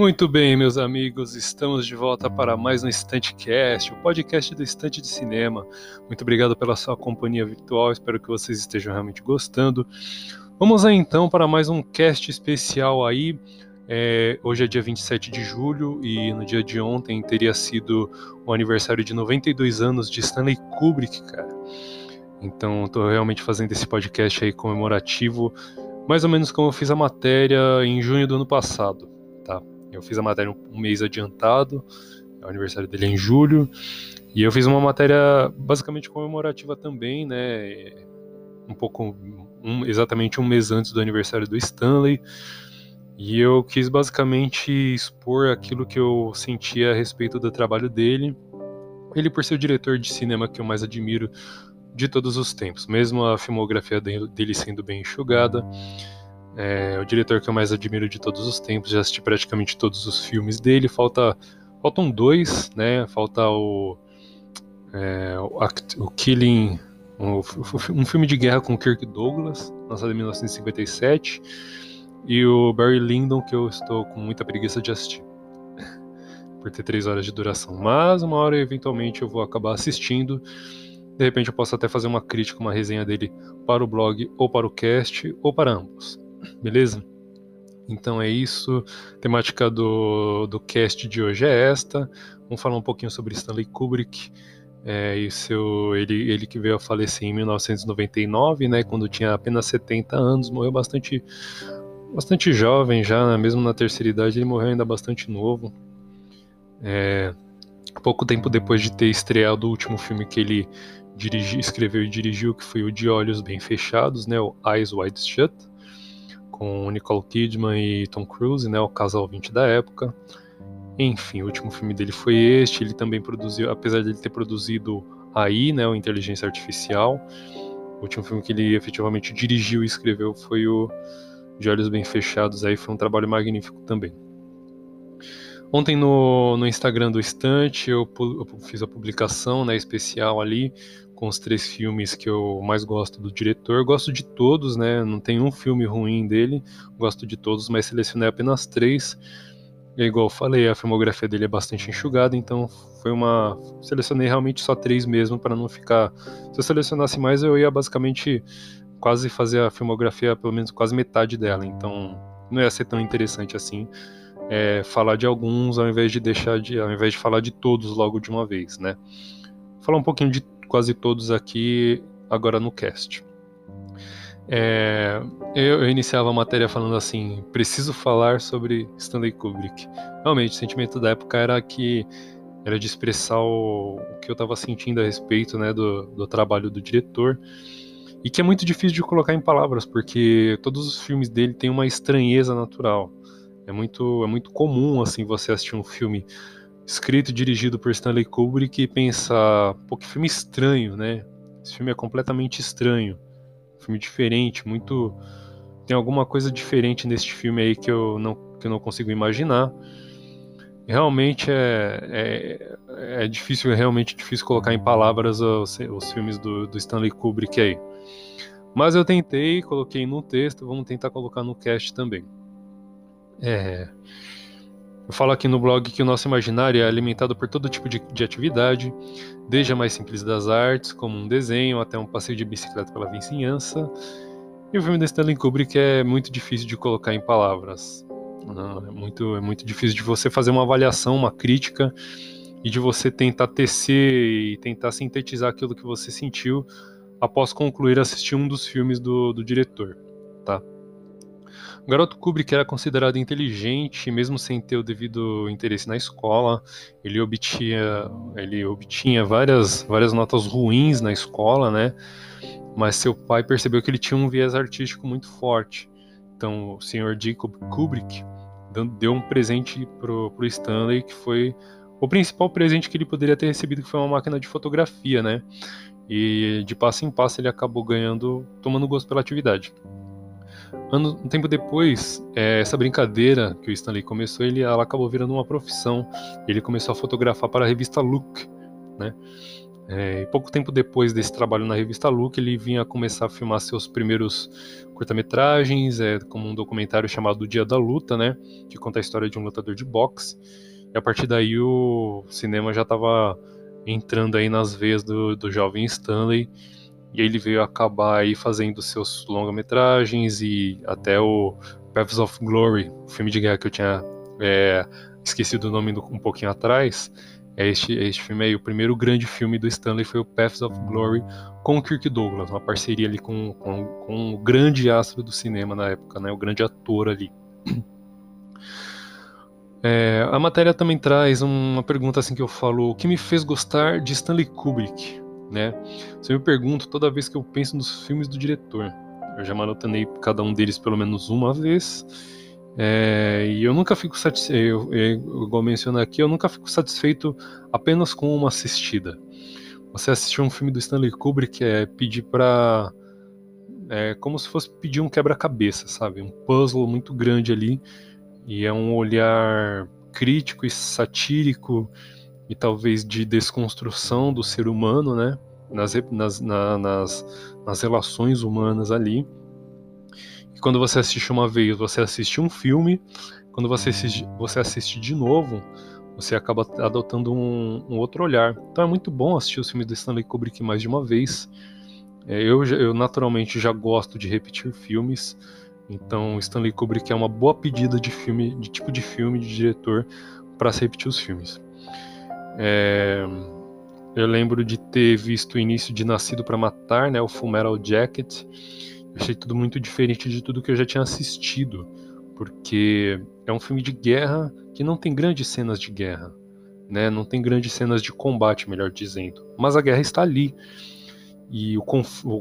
Muito bem, meus amigos, estamos de volta para mais um Estantecast, o podcast do Estante de Cinema. Muito obrigado pela sua companhia virtual, espero que vocês estejam realmente gostando. Vamos aí então para mais um cast especial aí. É, hoje é dia 27 de julho e no dia de ontem teria sido o aniversário de 92 anos de Stanley Kubrick, cara. Então estou realmente fazendo esse podcast aí comemorativo, mais ou menos como eu fiz a matéria em junho do ano passado, tá? Eu fiz a matéria um mês adiantado, o aniversário dele é em julho, e eu fiz uma matéria basicamente comemorativa também, né? Um pouco, um, exatamente um mês antes do aniversário do Stanley. E eu quis basicamente expor aquilo que eu sentia a respeito do trabalho dele. Ele, por ser o diretor de cinema que eu mais admiro de todos os tempos, mesmo a filmografia dele sendo bem enxugada. É o diretor que eu mais admiro de todos os tempos, já assisti praticamente todos os filmes dele. Falta, faltam dois, né? Falta o, é, o, o Killing, um, um filme de guerra com Kirk Douglas, lançado em 1957, e o Barry Lyndon, que eu estou com muita preguiça de assistir, por ter três horas de duração. Mas uma hora, eventualmente, eu vou acabar assistindo. De repente, eu posso até fazer uma crítica, uma resenha dele para o blog, ou para o cast, ou para ambos beleza? Então é isso. A temática do, do cast de hoje é esta. Vamos falar um pouquinho sobre Stanley Kubrick. É, e seu, ele, ele que veio a falecer em 1999, né, quando tinha apenas 70 anos, morreu bastante, bastante jovem já, né, mesmo na terceira idade ele morreu ainda bastante novo. É, pouco tempo depois de ter estreado o último filme que ele dirigi, escreveu e dirigiu, que foi o De Olhos Bem Fechados, né, o Eyes Wide Shut com Nicole Kidman e Tom Cruise, né, o casal 20 da época. Enfim, o último filme dele foi este. Ele também produziu, apesar de ele ter produzido AI, né, o Inteligência Artificial, o último filme que ele efetivamente dirigiu e escreveu foi o De Olhos Bem Fechados. Aí foi um trabalho magnífico também. Ontem no, no Instagram do Estante eu, eu fiz a publicação né, especial ali com os três filmes que eu mais gosto do diretor. Gosto de todos, né? Não tem um filme ruim dele. Gosto de todos, mas selecionei apenas três. E igual eu falei, a filmografia dele é bastante enxugada, então foi uma. Selecionei realmente só três mesmo para não ficar. Se eu selecionasse mais, eu ia basicamente quase fazer a filmografia, pelo menos quase metade dela. Então não ia ser tão interessante assim. É, falar de alguns ao invés de deixar de. ao invés de falar de todos logo de uma vez, né? Falar um pouquinho de quase todos aqui agora no cast. É, eu, eu, iniciava a matéria falando assim: preciso falar sobre Stanley Kubrick. Realmente, o sentimento da época era que era de expressar o, o que eu estava sentindo a respeito né, do, do trabalho do diretor e que é muito difícil de colocar em palavras porque todos os filmes dele têm uma estranheza natural. É muito, é muito comum assim você assistir um filme escrito e dirigido por Stanley Kubrick e pensar, pô, que filme estranho, né? Esse filme é completamente estranho. Filme diferente, muito. Tem alguma coisa diferente neste filme aí que eu não, que eu não consigo imaginar. Realmente é, é, é difícil, é realmente difícil colocar em palavras os, os filmes do, do Stanley Kubrick aí. Mas eu tentei, coloquei no texto, vamos tentar colocar no cast também. É. Eu falo aqui no blog que o nosso imaginário é alimentado por todo tipo de, de atividade, desde a mais simples das artes, como um desenho, até um passeio de bicicleta pela vizinhança. E o filme da Stanley Kubrick é muito difícil de colocar em palavras. Não, é, muito, é muito difícil de você fazer uma avaliação, uma crítica, e de você tentar tecer e tentar sintetizar aquilo que você sentiu após concluir assistir um dos filmes do, do diretor, tá? O garoto Kubrick era considerado inteligente, mesmo sem ter o devido interesse na escola. Ele obtinha, ele obtinha várias, várias notas ruins na escola, né? Mas seu pai percebeu que ele tinha um viés artístico muito forte. Então, o senhor Jacob Kubrick deu um presente pro, pro Stanley que foi o principal presente que ele poderia ter recebido, que foi uma máquina de fotografia, né? E de passo em passo ele acabou ganhando, tomando gosto pela atividade. Ano, um tempo depois, é, essa brincadeira que o Stanley começou, ele, ela acabou virando uma profissão. Ele começou a fotografar para a revista Look, né? É, pouco tempo depois desse trabalho na revista Look, ele vinha começar a filmar seus primeiros curta-metragens, é, como um documentário chamado O Dia da Luta, né, que conta a história de um lutador de boxe. E a partir daí o cinema já estava entrando aí nas veias do, do jovem Stanley. E ele veio acabar aí fazendo seus longa-metragens e até o Paths of Glory, o filme de guerra que eu tinha é, esquecido o nome um pouquinho atrás. É este, este filme aí, o primeiro grande filme do Stanley foi o Paths of Glory com Kirk Douglas, uma parceria ali com, com, com o grande astro do cinema na época, né, o grande ator ali. É, a matéria também traz uma pergunta assim que eu falo, o que me fez gostar de Stanley Kubrick, né? Você me pergunta toda vez que eu penso nos filmes do diretor. Eu já maratonei cada um deles pelo menos uma vez é, e eu nunca fico satisfeito, igual mencionar aqui, eu nunca fico satisfeito apenas com uma assistida. Você assistir um filme do Stanley Kubrick é pedir para é como se fosse pedir um quebra-cabeça, sabe? Um puzzle muito grande ali e é um olhar crítico e satírico e talvez de desconstrução do ser humano, né? Nas, nas, na, nas, nas relações humanas ali quando você assiste uma vez, você assiste um filme, quando você assiste, você assiste de novo, você acaba adotando um, um, outro olhar. Então é muito bom assistir os filmes do Stanley Kubrick mais de uma vez. É, eu, eu naturalmente já gosto de repetir filmes, então Stanley Kubrick é uma boa pedida de filme, de tipo de filme, de diretor para se repetir os filmes. É, eu lembro de ter visto o início de Nascido para Matar, né, o Full Metal Jacket achei tudo muito diferente de tudo que eu já tinha assistido, porque é um filme de guerra que não tem grandes cenas de guerra, né? Não tem grandes cenas de combate, melhor dizendo. Mas a guerra está ali. E o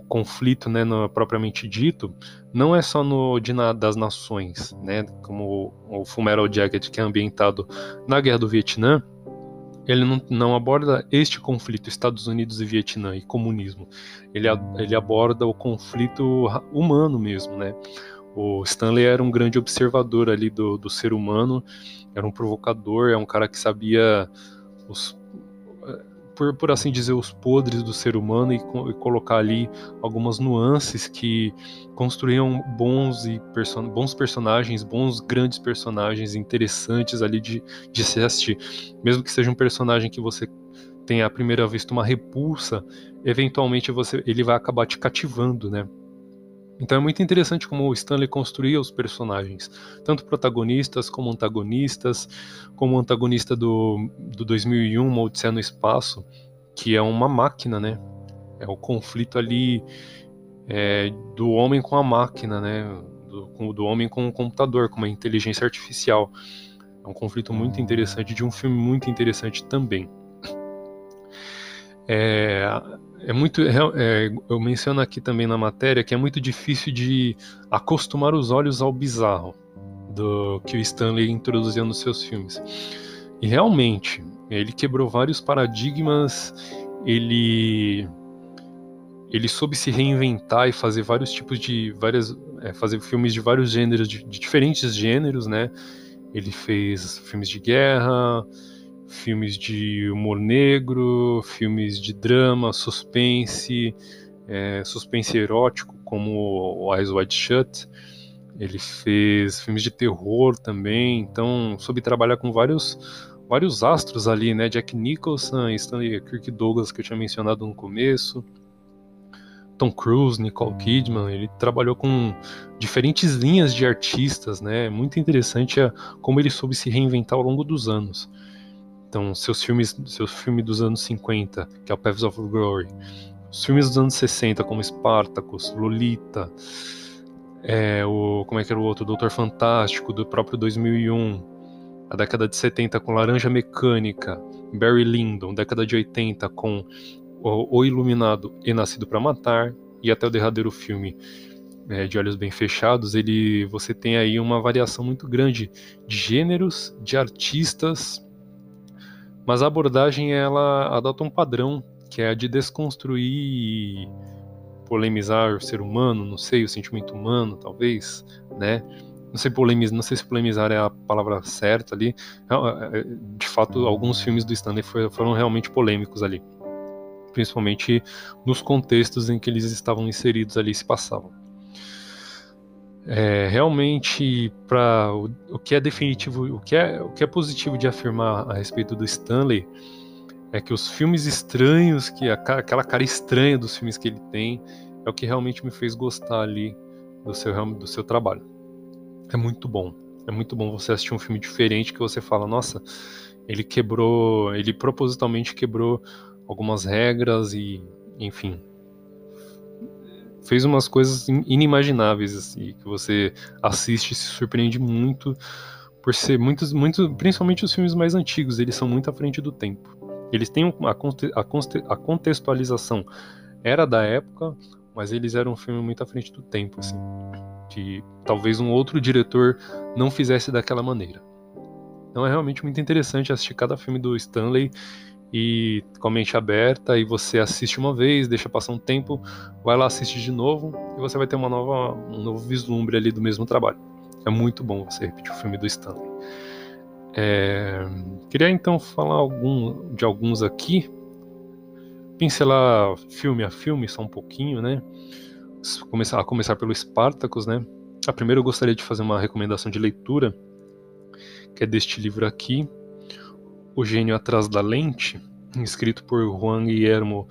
conflito, né, no, propriamente dito, não é só no de na, das nações, né? Como o, o Fullmetal Jacket que é ambientado na Guerra do Vietnã, ele não, não, aborda este conflito Estados Unidos e Vietnã e comunismo. Ele, ele aborda o conflito humano mesmo, né? O Stanley era um grande observador ali do, do ser humano, era um provocador, é um cara que sabia os, por, por assim dizer, os podres do ser humano e, e colocar ali algumas nuances que construíam bons e bons personagens, bons grandes personagens interessantes ali de, de se assistir. Mesmo que seja um personagem que você tenha à primeira vista uma repulsa, eventualmente você ele vai acabar te cativando, né? Então é muito interessante como o Stanley construía os personagens, tanto protagonistas como antagonistas, como o antagonista do, do 2001, Uma Odisseia no Espaço, que é uma máquina, né? É o conflito ali é, do homem com a máquina, né? Do, do homem com o computador, com uma inteligência artificial. É um conflito muito interessante, de um filme muito interessante também. É, é muito. É, é, eu menciono aqui também na matéria que é muito difícil de acostumar os olhos ao bizarro do que o Stanley introduzia nos seus filmes. E realmente, ele quebrou vários paradigmas, ele ele soube se reinventar e fazer vários tipos de várias é, fazer filmes de vários gêneros de, de diferentes gêneros, né? Ele fez filmes de guerra, filmes de humor negro, filmes de drama, suspense, é, suspense erótico, como Eyes Wide Shut. Ele fez filmes de terror também, então soube trabalhar com vários vários astros ali, né? Jack Nicholson, Stanley Kirk Douglas que eu tinha mencionado no começo. Tom Cruise, Nicole Kidman, ele trabalhou com diferentes linhas de artistas, né? Muito interessante a, como ele soube se reinventar ao longo dos anos. Então, seus filmes, seus filmes dos anos 50, que é o Paths of Glory, os filmes dos anos 60, como Spartacus, Lolita, é, o, como é que era o outro, Doutor Fantástico, do próprio 2001, a década de 70 com Laranja Mecânica, Barry Lyndon, década de 80 com O, o Iluminado e Nascido para Matar, e até o derradeiro filme é, de Olhos Bem Fechados, ele, você tem aí uma variação muito grande de gêneros, de artistas, mas a abordagem ela adota um padrão que é a de desconstruir e polemizar o ser humano, não sei, o sentimento humano, talvez, né? Não sei, polemizar, não sei se polemizar é a palavra certa ali. É, é, de fato, alguns filmes do Stanley foram realmente polêmicos ali. principalmente nos contextos em que eles estavam inseridos ali se passavam. É, realmente, para o, o, que é definitivo, o que é, o que é positivo de afirmar a respeito do Stanley é que os filmes estranhos, que a, aquela cara estranha dos filmes que ele tem, é o que realmente me fez gostar ali do seu, do seu trabalho. É muito bom. É muito bom você assistir um filme diferente que você fala, nossa, ele quebrou, ele propositalmente quebrou algumas regras e, enfim, fez umas coisas inimagináveis assim, que você assiste e se surpreende muito por ser muitos, muito, principalmente os filmes mais antigos, eles são muito à frente do tempo. Eles têm a, a, a contextualização era da época, mas eles eram um filme muito à frente do tempo, assim, que talvez um outro diretor não fizesse daquela maneira. Então é realmente muito interessante assistir cada filme do Stanley e com a mente aberta e você assiste uma vez, deixa passar um tempo, vai lá assiste de novo e você vai ter uma nova, um novo vislumbre ali do mesmo trabalho. É muito bom você repetir o filme do Stanley. É, queria então falar algum, de alguns aqui, pincelar filme a filme só um pouquinho, né? Começar, a começar pelo Spartacus, né? A primeira eu gostaria de fazer uma recomendação de leitura, que é deste livro aqui, o Gênio Atrás da Lente, escrito por Juan Guillermo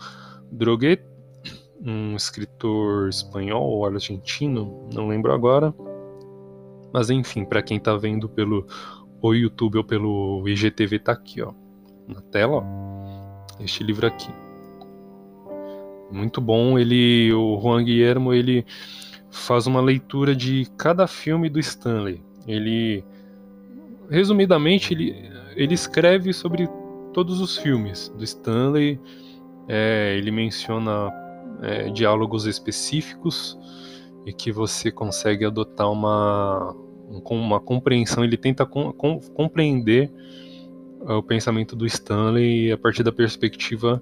Droguet, um escritor espanhol ou argentino, não lembro agora. Mas enfim, para quem está vendo pelo o YouTube ou pelo IGTV tá aqui, ó, na tela, ó, este livro aqui. Muito bom, ele, o Juan Guillermo, ele faz uma leitura de cada filme do Stanley. Ele, resumidamente, ele ele escreve sobre todos os filmes do Stanley. É, ele menciona é, diálogos específicos e que você consegue adotar uma, uma compreensão. Ele tenta com, com, compreender é, o pensamento do Stanley a partir da perspectiva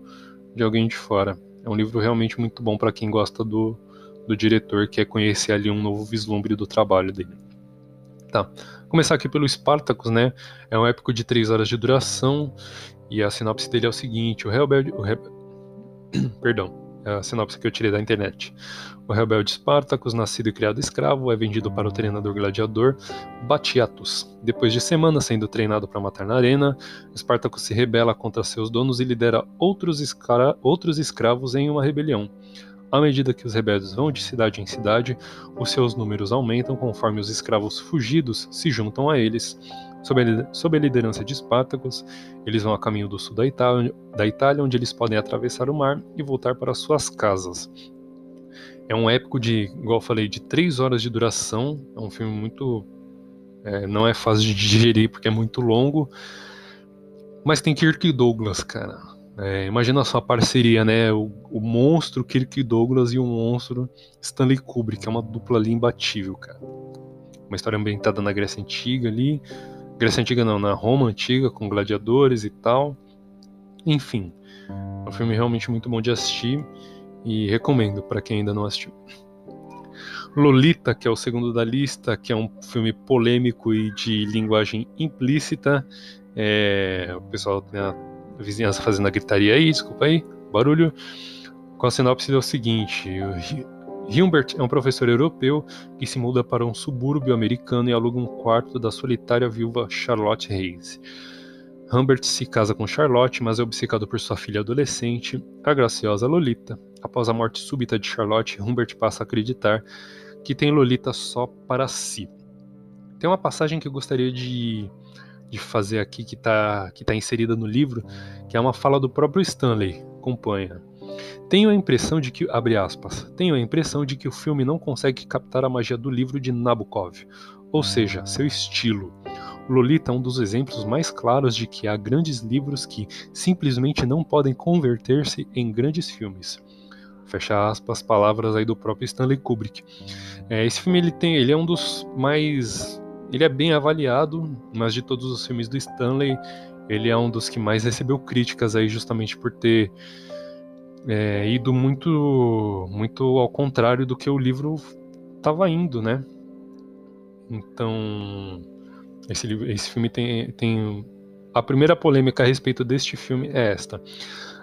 de alguém de fora. É um livro realmente muito bom para quem gosta do, do diretor, quer conhecer ali um novo vislumbre do trabalho dele. Tá. Começar aqui pelo Spartacus, né? É um épico de 3 horas de duração e a sinopse dele é o seguinte: o rebelde, o Rebe... perdão, é a sinopse que eu tirei da internet. O rebelde Spartacus, nascido e criado escravo, é vendido para o treinador gladiador Batiatus. Depois de semanas sendo treinado para matar na arena, Spartacus se rebela contra seus donos e lidera outros, escra... outros escravos em uma rebelião. À medida que os rebeldes vão de cidade em cidade, os seus números aumentam conforme os escravos fugidos se juntam a eles. Sob a, liderança de Espartacus, eles vão a caminho do sul da Itália, da Itália, onde eles podem atravessar o mar e voltar para suas casas. É um épico de, igual falei, de três horas de duração. É um filme muito. É, não é fácil de digerir porque é muito longo. Mas tem Kirk Douglas, cara. É, imagina a sua parceria, né? O, o, monstro Kirk Douglas e o monstro Stanley Kubrick, é uma dupla ali imbatível, cara. Uma história ambientada na Grécia Antiga ali. Grécia Antiga não, na Roma Antiga, com gladiadores e tal. Enfim, é um filme realmente muito bom de assistir e recomendo para quem ainda não assistiu. Lolita, que é o segundo da lista, que é um filme polêmico e de linguagem implícita. É, o pessoal tem a a vizinhança fazendo a gritaria aí, desculpa aí, barulho. Com a sinopse é o seguinte: Humbert é um professor europeu que se muda para um subúrbio americano e aluga um quarto da solitária viúva Charlotte Hayes. Humbert se casa com Charlotte, mas é obcecado por sua filha adolescente, a graciosa Lolita. Após a morte súbita de Charlotte, Humbert passa a acreditar que tem Lolita só para si. Tem uma passagem que eu gostaria de de fazer aqui que está que tá inserida no livro, que é uma fala do próprio Stanley, acompanha. Tenho a impressão de que, abre aspas, tenho a impressão de que o filme não consegue captar a magia do livro de Nabokov, ou seja, seu estilo. Lolita é um dos exemplos mais claros de que há grandes livros que simplesmente não podem converter-se em grandes filmes. Fecha aspas, palavras aí do próprio Stanley Kubrick. É, esse filme ele tem, ele é um dos mais ele é bem avaliado, mas de todos os filmes do Stanley, ele é um dos que mais recebeu críticas aí justamente por ter é, ido muito, muito ao contrário do que o livro estava indo, né? Então, esse, esse filme tem, tem. A primeira polêmica a respeito deste filme é esta.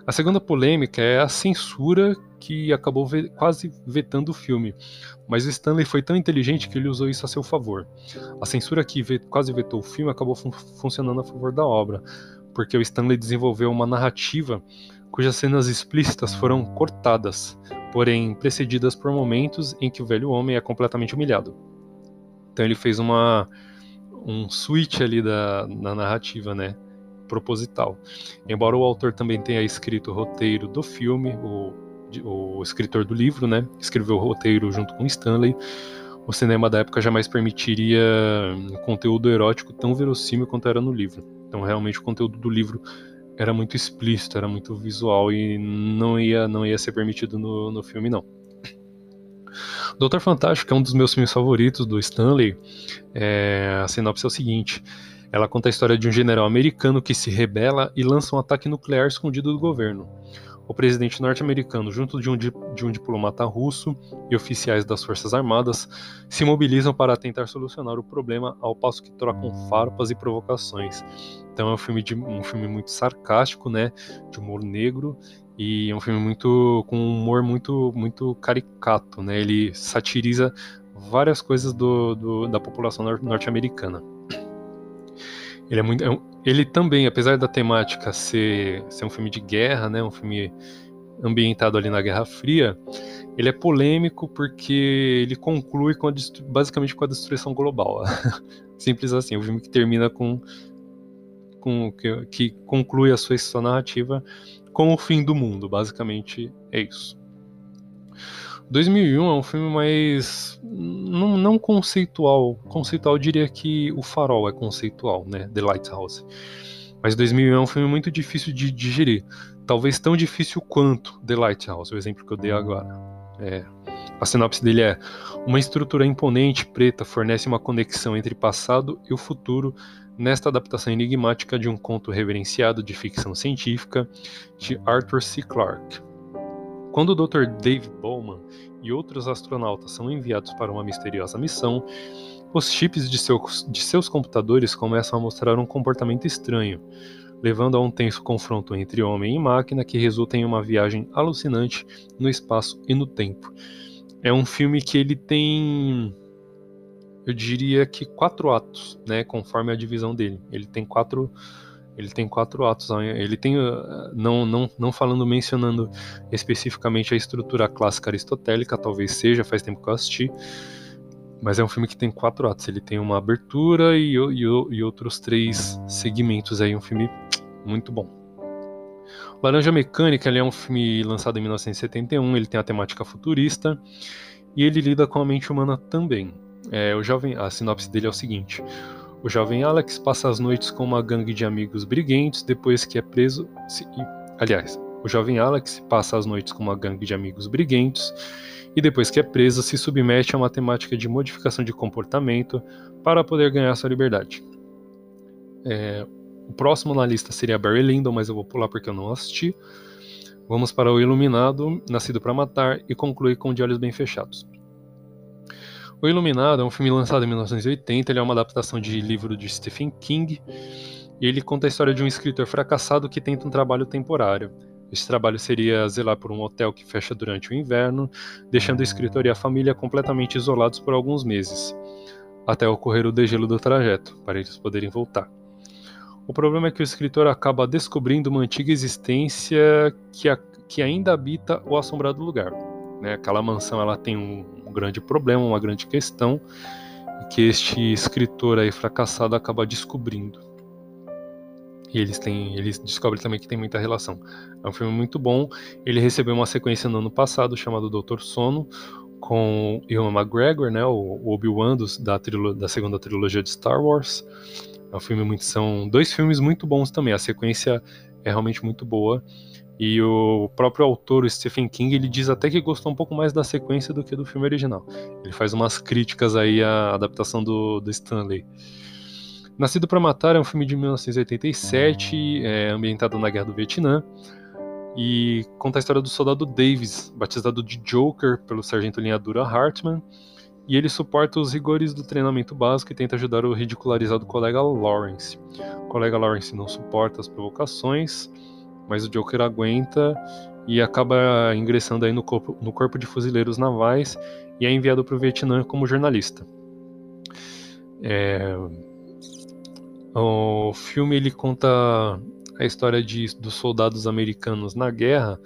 A segunda polêmica é a censura que acabou ve quase vetando o filme, mas Stanley foi tão inteligente que ele usou isso a seu favor. A censura que quase vetou o filme acabou fun funcionando a favor da obra, porque o Stanley desenvolveu uma narrativa cujas cenas explícitas foram cortadas, porém precedidas por momentos em que o velho homem é completamente humilhado. Então ele fez uma um switch ali da, na narrativa, né? Proposital. Embora o autor também tenha escrito o roteiro do filme, o, o escritor do livro, né? Escreveu o roteiro junto com Stanley. O cinema da época jamais permitiria um conteúdo erótico tão verossímil quanto era no livro. Então, realmente, o conteúdo do livro era muito explícito, era muito visual e não ia, não ia ser permitido no, no filme, não. Doutor Fantástico é um dos meus filmes favoritos do Stanley. É, a sinopse é o seguinte: ela conta a história de um general americano que se rebela e lança um ataque nuclear escondido do governo. O presidente norte-americano, junto de um, de um diplomata russo e oficiais das Forças Armadas, se mobilizam para tentar solucionar o problema, ao passo que trocam farpas e provocações. Então é um filme, de, um filme muito sarcástico, né, de humor negro e é um filme muito com um humor muito muito caricato, né? Ele satiriza várias coisas do, do da população norte-americana. Ele é muito, é um, ele também, apesar da temática ser, ser um filme de guerra, né, um filme ambientado ali na Guerra Fria, ele é polêmico porque ele conclui com basicamente com a destruição global. Simples assim, o um filme que termina com, com que, que conclui a sua, sua narrativa com o fim do mundo, basicamente é isso. 2001 é um filme mais não, não, conceitual. Conceitual eu diria que O Farol é conceitual, né? The Lighthouse. Mas 2001 é um filme muito difícil de digerir. Talvez tão difícil quanto The Lighthouse, o exemplo que eu dei agora. É, a sinopse dele é: uma estrutura imponente preta fornece uma conexão entre passado e o futuro nesta adaptação enigmática de um conto reverenciado de ficção científica de Arthur C. Clarke. Quando o Dr. Dave Bowman e outros astronautas são enviados para uma misteriosa missão, os chips de, seu, de seus computadores começam a mostrar um comportamento estranho, levando a um tenso confronto entre homem e máquina que resulta em uma viagem alucinante no espaço e no tempo. É um filme que ele tem, eu diria que quatro atos, né, conforme a divisão dele. Ele tem quatro ele tem quatro atos. Ele tem, uh, não, não, não falando, mencionando especificamente a estrutura clássica aristotélica, talvez seja, faz tempo que eu assisti. Mas é um filme que tem quatro atos. Ele tem uma abertura e, e, e outros três segmentos aí. Um filme muito bom. Laranja Mecânica é um filme lançado em 1971. Ele tem a temática futurista e ele lida com a mente humana também. É, o jovem, a sinopse dele é o seguinte: o jovem Alex passa as noites com uma gangue de amigos briguentos depois que é preso. Se, aliás, o jovem Alex passa as noites com uma gangue de amigos briguentos e depois que é preso se submete a uma temática de modificação de comportamento para poder ganhar sua liberdade. É, o próximo na lista seria Barry Lyndon, mas eu vou pular porque eu não assisti. Vamos para o Iluminado, Nascido para Matar e conclui com De Olhos Bem Fechados. O Iluminado é um filme lançado em 1980, ele é uma adaptação de livro de Stephen King, e ele conta a história de um escritor fracassado que tenta um trabalho temporário. Esse trabalho seria zelar por um hotel que fecha durante o inverno, deixando o escritor e a família completamente isolados por alguns meses, até ocorrer o degelo do trajeto, para eles poderem voltar. O problema é que o escritor acaba descobrindo uma antiga existência que, a, que ainda habita o assombrado lugar. Né? Aquela mansão ela tem um grande problema, uma grande questão que este escritor aí fracassado acaba descobrindo. E eles têm, eles descobrem também que tem muita relação. É um filme muito bom. Ele recebeu uma sequência no ano passado chamado Doutor Sono com Ewan McGregor, né, o Obi-Wan da, da segunda trilogia de Star Wars. É um filme muito são dois filmes muito bons também. A sequência é realmente muito boa. E o próprio autor, o Stephen King, ele diz até que gostou um pouco mais da sequência do que do filme original. Ele faz umas críticas aí à adaptação do, do Stanley. Nascido para Matar é um filme de 1987, é ambientado na Guerra do Vietnã, e conta a história do soldado Davis, batizado de Joker pelo sargento linhadura Hartman, e ele suporta os rigores do treinamento básico e tenta ajudar o ridicularizado colega Lawrence. O colega Lawrence não suporta as provocações, mas o Joker aguenta e acaba ingressando aí no corpo, no corpo de fuzileiros navais e é enviado para o Vietnã como jornalista. É... O filme ele conta a história de, dos soldados americanos na guerra,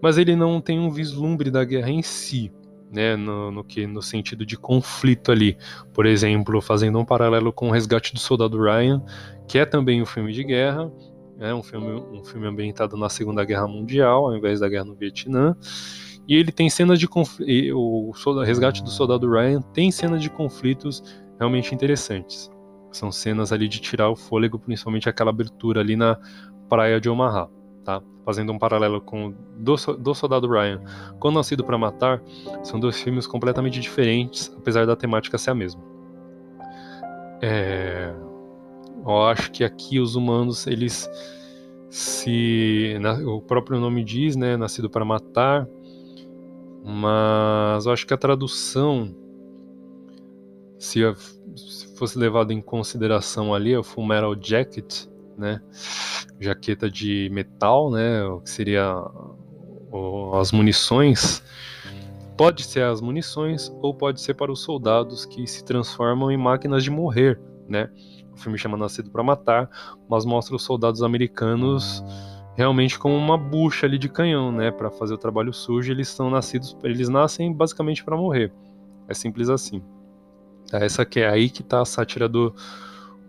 mas ele não tem um vislumbre da guerra em si, né, no, no, que no sentido de conflito ali. Por exemplo, fazendo um paralelo com o Resgate do Soldado Ryan, que é também um filme de guerra, é um filme, um filme ambientado na Segunda Guerra Mundial, ao invés da guerra no Vietnã. E ele tem cenas de. O Resgate do Soldado Ryan tem cenas de conflitos realmente interessantes. São cenas ali de tirar o fôlego, principalmente aquela abertura ali na praia de Omaha, tá? Fazendo um paralelo com do, do Soldado Ryan com Nascido para Matar, são dois filmes completamente diferentes, apesar da temática ser a mesma. É... Eu acho que aqui os humanos, eles se. O próprio nome diz, né? Nascido para Matar. Mas eu acho que a tradução, se, se fosse levado em consideração ali, é o Full Metal Jacket, né? Jaqueta de metal, né? O que seria as munições. Pode ser as munições ou pode ser para os soldados que se transformam em máquinas de morrer, né? O filme chama Nascido para Matar, mas mostra os soldados americanos realmente como uma bucha ali de canhão, né, para fazer o trabalho sujo. Eles são nascidos, eles nascem basicamente para morrer. É simples assim. É essa que é aí que tá a sátira do,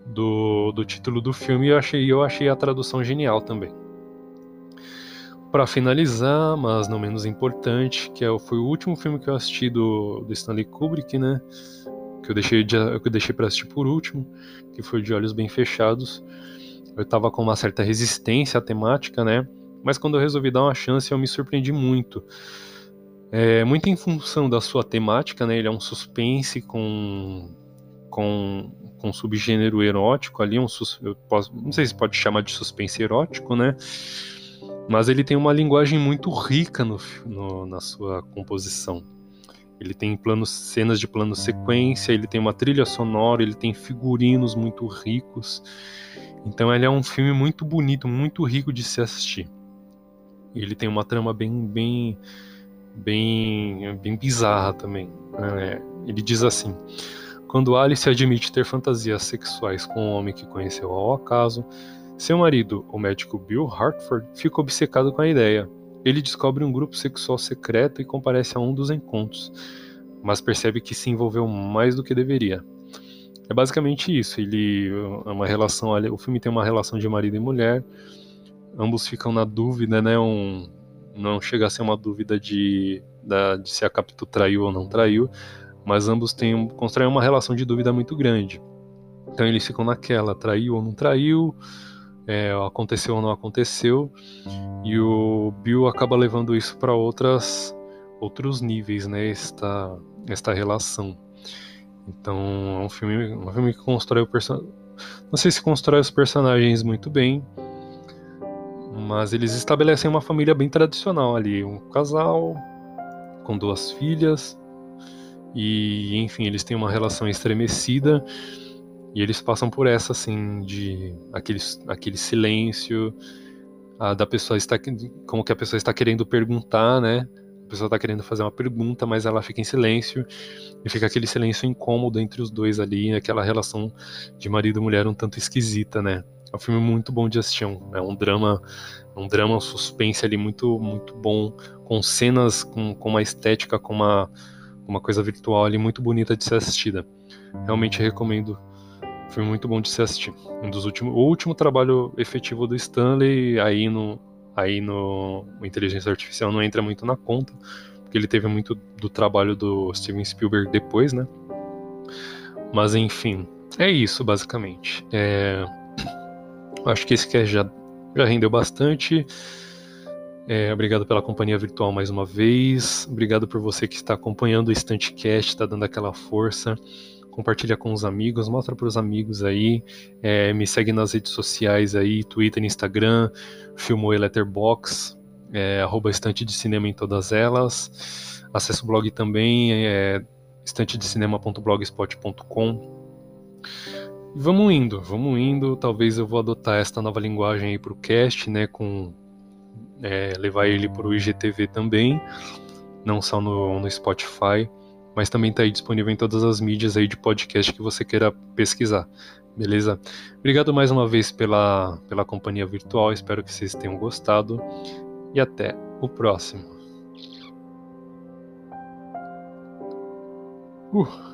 do, do título do filme. Eu achei, eu achei a tradução genial também. Para finalizar, mas não menos importante, que é, foi o último filme que eu assisti do, do Stanley Kubrick, né? Que eu deixei, de, que eu deixei para assistir por último, que foi De Olhos Bem Fechados eu tava com uma certa resistência à temática, né? Mas quando eu resolvi dar uma chance, eu me surpreendi muito. É, muito em função da sua temática, né? Ele é um suspense com com, com subgênero erótico ali, um eu posso, não sei se pode chamar de suspense erótico, né? Mas ele tem uma linguagem muito rica no, no, na sua composição. Ele tem planos, cenas de plano sequência, ele tem uma trilha sonora, ele tem figurinos muito ricos. Então ele é um filme muito bonito, muito rico de se assistir. Ele tem uma trama bem, bem, bem, bem bizarra também. É, ele diz assim: quando Alice admite ter fantasias sexuais com um homem que conheceu ao acaso, seu marido, o médico Bill Hartford, fica obcecado com a ideia. Ele descobre um grupo sexual secreto e comparece a um dos encontros, mas percebe que se envolveu mais do que deveria. É basicamente isso. Ele é uma relação. O filme tem uma relação de marido e mulher. Ambos ficam na dúvida, né? Um, não chega a ser uma dúvida de, da, de se a Capitu traiu ou não traiu, mas ambos têm, constroem uma relação de dúvida muito grande. Então eles ficam naquela, traiu ou não traiu, é, aconteceu ou não aconteceu, e o Bill acaba levando isso para outras outros níveis, né? Esta, esta relação. Então é um filme, um filme que constrói o personagem. Não sei se constrói os personagens muito bem, mas eles estabelecem uma família bem tradicional ali, um casal com duas filhas e enfim eles têm uma relação estremecida e eles passam por essa assim de aquele, aquele silêncio a, da pessoa está como que a pessoa está querendo perguntar, né? pessoa tá querendo fazer uma pergunta, mas ela fica em silêncio e fica aquele silêncio incômodo entre os dois ali, aquela relação de marido e mulher um tanto esquisita, né? É um filme muito bom de assistir, é um drama, um drama um suspense ali muito muito bom, com cenas com, com uma estética, com uma uma coisa virtual ali muito bonita de ser assistida. Realmente recomendo. Foi muito bom de se assistir. Um dos últimos, o último trabalho efetivo do Stanley aí no aí no inteligência artificial não entra muito na conta, porque ele teve muito do trabalho do Steven Spielberg depois, né? Mas enfim, é isso basicamente. É... Acho que esse cast já, já rendeu bastante. É, obrigado pela companhia virtual mais uma vez. Obrigado por você que está acompanhando o Instantcast, está dando aquela força compartilha com os amigos, mostra para os amigos aí, é, me segue nas redes sociais aí, Twitter, Instagram, Filmoe Letterbox, é, arroba estante de cinema em todas elas, acesse o blog também, é estantedecinema.blogspot.com Vamos indo, vamos indo, talvez eu vou adotar esta nova linguagem aí para o cast, né, com é, levar ele para o IGTV também, não só no, no Spotify, mas também está aí disponível em todas as mídias aí de podcast que você queira pesquisar. Beleza? Obrigado mais uma vez pela, pela companhia virtual, espero que vocês tenham gostado e até o próximo. Uh.